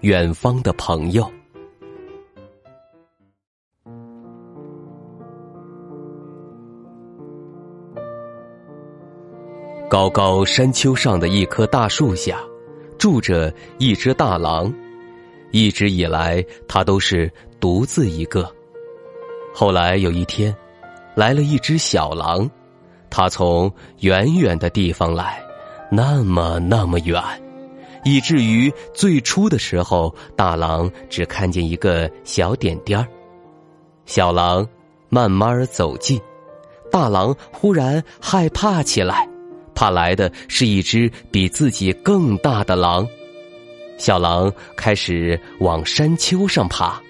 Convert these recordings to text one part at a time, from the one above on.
远方的朋友。高高山丘上的一棵大树下，住着一只大狼。一直以来，它都是独自一个。后来有一天，来了一只小狼，它从远远的地方来，那么那么远，以至于最初的时候，大狼只看见一个小点点儿。小狼慢慢走近，大狼忽然害怕起来。怕来的是一只比自己更大的狼，小狼开始往山丘上爬。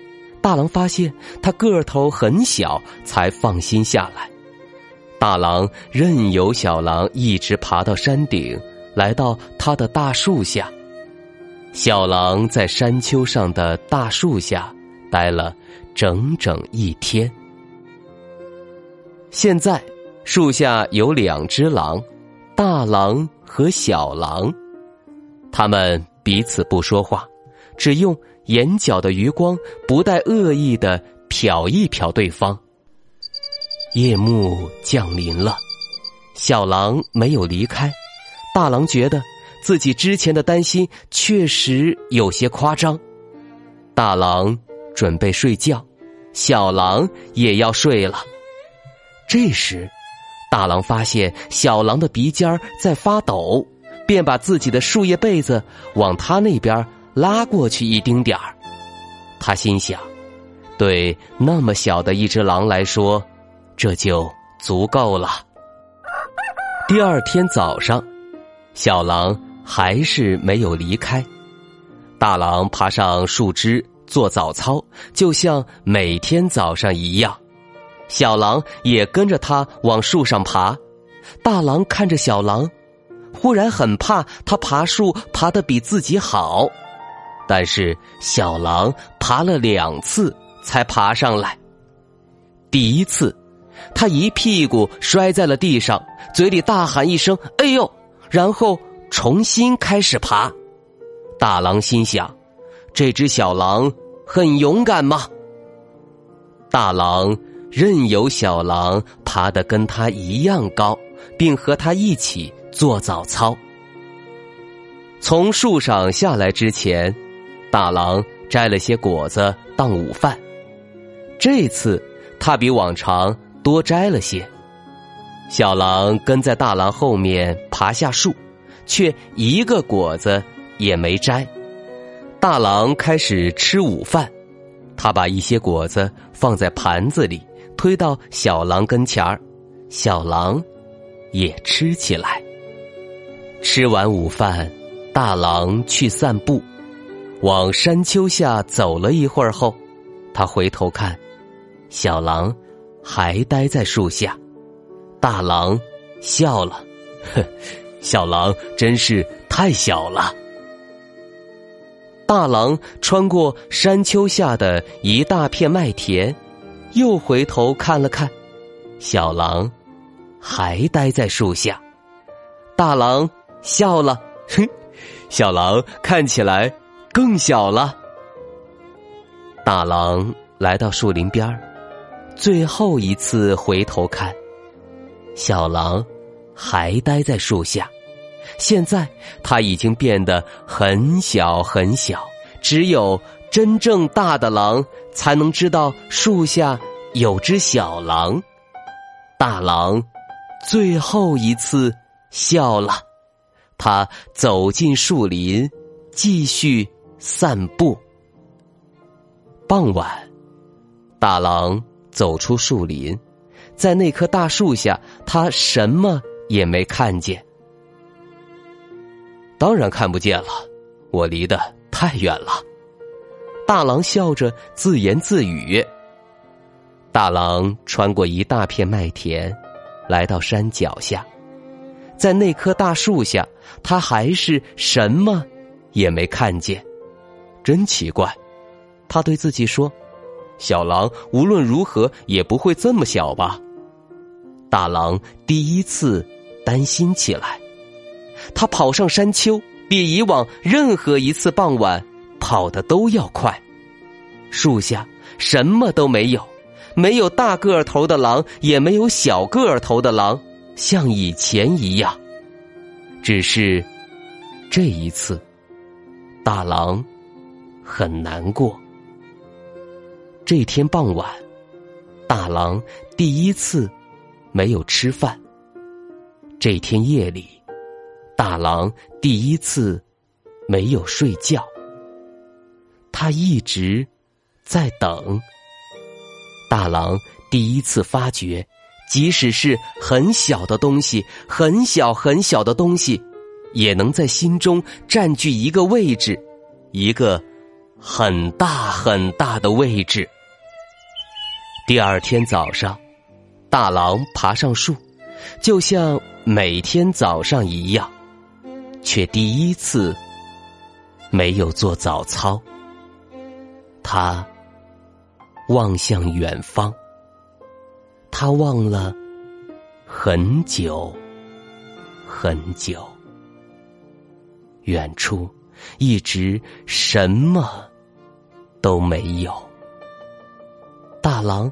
大狼发现它个头很小，才放心下来。大狼任由小狼一直爬到山顶，来到它的大树下。小狼在山丘上的大树下待了整整一天。现在，树下有两只狼。大狼和小狼，他们彼此不说话，只用眼角的余光不带恶意的瞟一瞟对方。夜幕降临了，小狼没有离开。大狼觉得自己之前的担心确实有些夸张。大狼准备睡觉，小狼也要睡了。这时。大狼发现小狼的鼻尖在发抖，便把自己的树叶被子往他那边拉过去一丁点儿。他心想，对那么小的一只狼来说，这就足够了。第二天早上，小狼还是没有离开。大狼爬上树枝做早操，就像每天早上一样。小狼也跟着他往树上爬，大狼看着小狼，忽然很怕他爬树爬得比自己好，但是小狼爬了两次才爬上来。第一次，他一屁股摔在了地上，嘴里大喊一声“哎呦”，然后重新开始爬。大狼心想：这只小狼很勇敢吗？大狼。任由小狼爬得跟他一样高，并和他一起做早操。从树上下来之前，大狼摘了些果子当午饭。这次他比往常多摘了些。小狼跟在大狼后面爬下树，却一个果子也没摘。大狼开始吃午饭，他把一些果子放在盘子里。推到小狼跟前儿，小狼也吃起来。吃完午饭，大狼去散步，往山丘下走了一会儿后，他回头看，小狼还待在树下。大狼笑了，哼，小狼真是太小了。大狼穿过山丘下的一大片麦田。又回头看了看，小狼还待在树下。大狼笑了，哼，小狼看起来更小了。大狼来到树林边儿，最后一次回头看，小狼还待在树下。现在它已经变得很小很小，只有。真正大的狼才能知道树下有只小狼。大狼最后一次笑了，他走进树林，继续散步。傍晚，大狼走出树林，在那棵大树下，他什么也没看见。当然看不见了，我离得太远了。大狼笑着自言自语。大狼穿过一大片麦田，来到山脚下，在那棵大树下，他还是什么也没看见。真奇怪，他对自己说：“小狼无论如何也不会这么小吧？”大狼第一次担心起来，他跑上山丘，比以往任何一次傍晚跑的都要快。树下什么都没有。没有大个头的狼，也没有小个头的狼，像以前一样。只是这一次，大狼很难过。这天傍晚，大狼第一次没有吃饭。这天夜里，大狼第一次没有睡觉。他一直在等。大狼第一次发觉，即使是很小的东西，很小很小的东西，也能在心中占据一个位置，一个很大很大的位置。第二天早上，大狼爬上树，就像每天早上一样，却第一次没有做早操。他。望向远方，他望了很久很久。远处一直什么都没有。大狼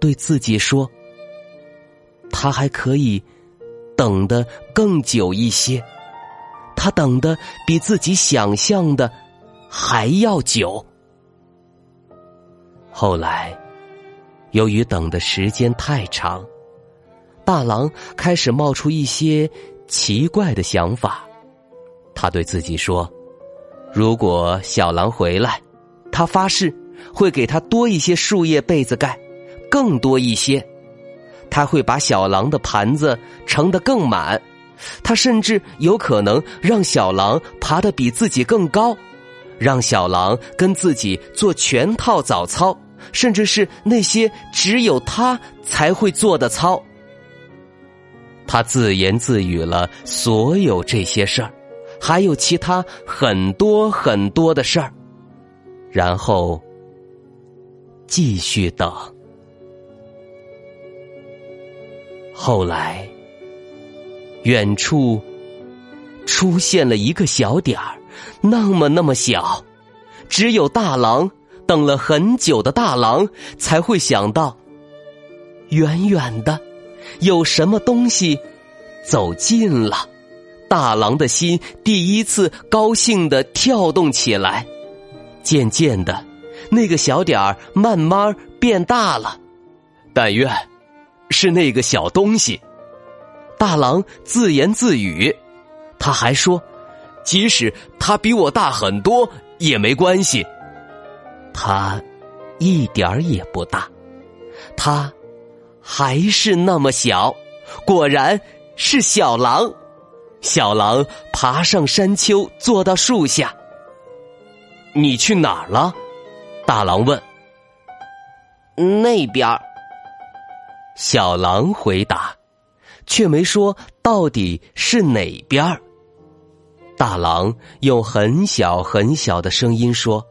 对自己说：“他还可以等的更久一些，他等的比自己想象的还要久。”后来，由于等的时间太长，大狼开始冒出一些奇怪的想法。他对自己说：“如果小狼回来，他发誓会给他多一些树叶被子盖，更多一些。他会把小狼的盘子盛得更满，他甚至有可能让小狼爬得比自己更高，让小狼跟自己做全套早操。”甚至是那些只有他才会做的操，他自言自语了所有这些事儿，还有其他很多很多的事儿，然后继续等。后来，远处出现了一个小点儿，那么那么小，只有大狼。等了很久的大狼才会想到，远远的有什么东西走近了。大狼的心第一次高兴的跳动起来。渐渐的，那个小点儿慢慢变大了。但愿是那个小东西。大狼自言自语，他还说：“即使他比我大很多也没关系。”他一点儿也不大，他还是那么小。果然是小狼。小狼爬上山丘，坐到树下。你去哪儿了？大狼问。那边儿。小狼回答，却没说到底是哪边儿。大狼用很小很小的声音说。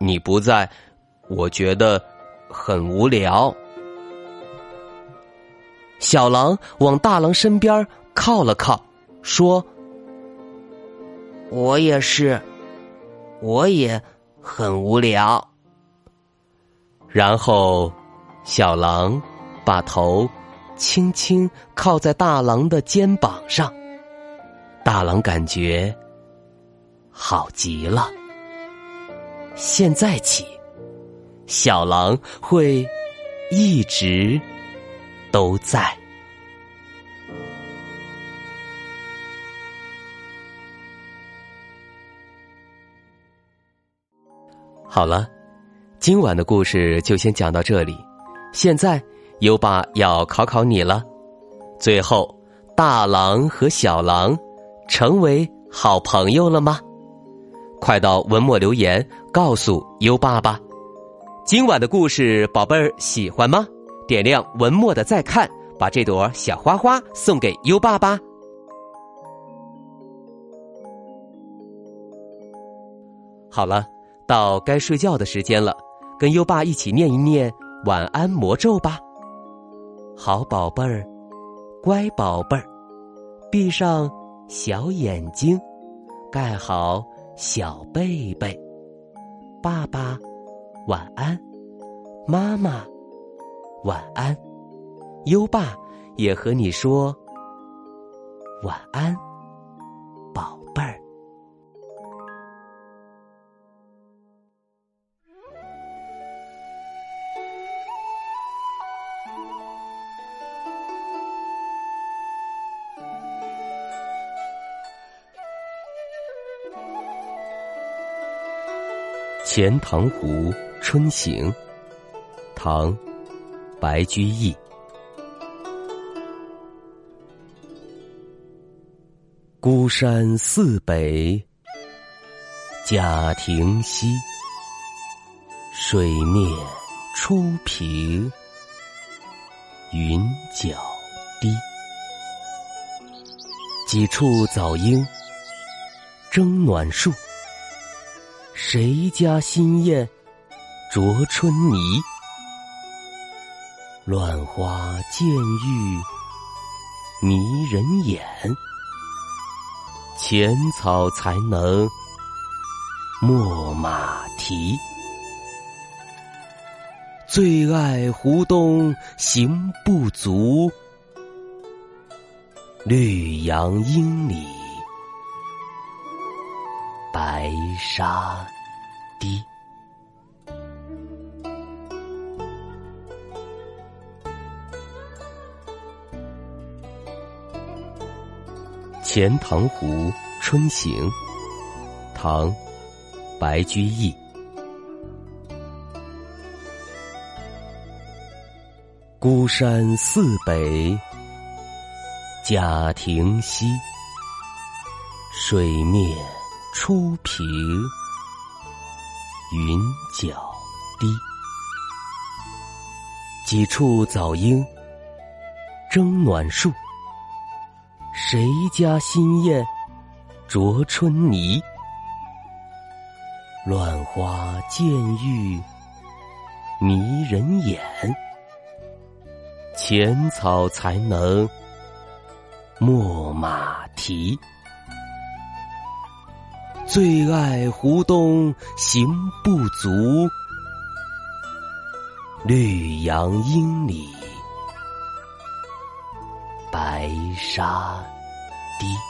你不在，我觉得很无聊。小狼往大狼身边靠了靠，说：“我也是，我也很无聊。”然后，小狼把头轻轻靠在大狼的肩膀上，大狼感觉好极了。现在起，小狼会一直都在。好了，今晚的故事就先讲到这里。现在优爸要考考你了：最后，大狼和小狼成为好朋友了吗？快到文末留言告诉优爸吧。今晚的故事，宝贝儿喜欢吗？点亮文末的再看，把这朵小花花送给优爸吧。好了，到该睡觉的时间了，跟优爸一起念一念晚安魔咒吧。好宝贝儿，乖宝贝儿，闭上小眼睛，盖好小被被。爸爸，晚安；妈妈，晚安。优爸也和你说晚安，钱塘湖春行》唐·白居易。孤山寺北贾亭西，水面初平云脚低。几处早莺争暖树。谁家新燕啄春泥？乱花渐欲迷人眼，浅草才能没马蹄。最爱湖东行不足，绿杨阴里白沙。堤。《钱塘湖春行》唐·白居易。孤山寺北贾亭西，水面初平。云脚低，几处早莺争暖树。谁家新燕啄春泥？乱花渐欲迷人眼，浅草才能没马蹄。最爱湖东行不足，绿杨阴里白沙堤。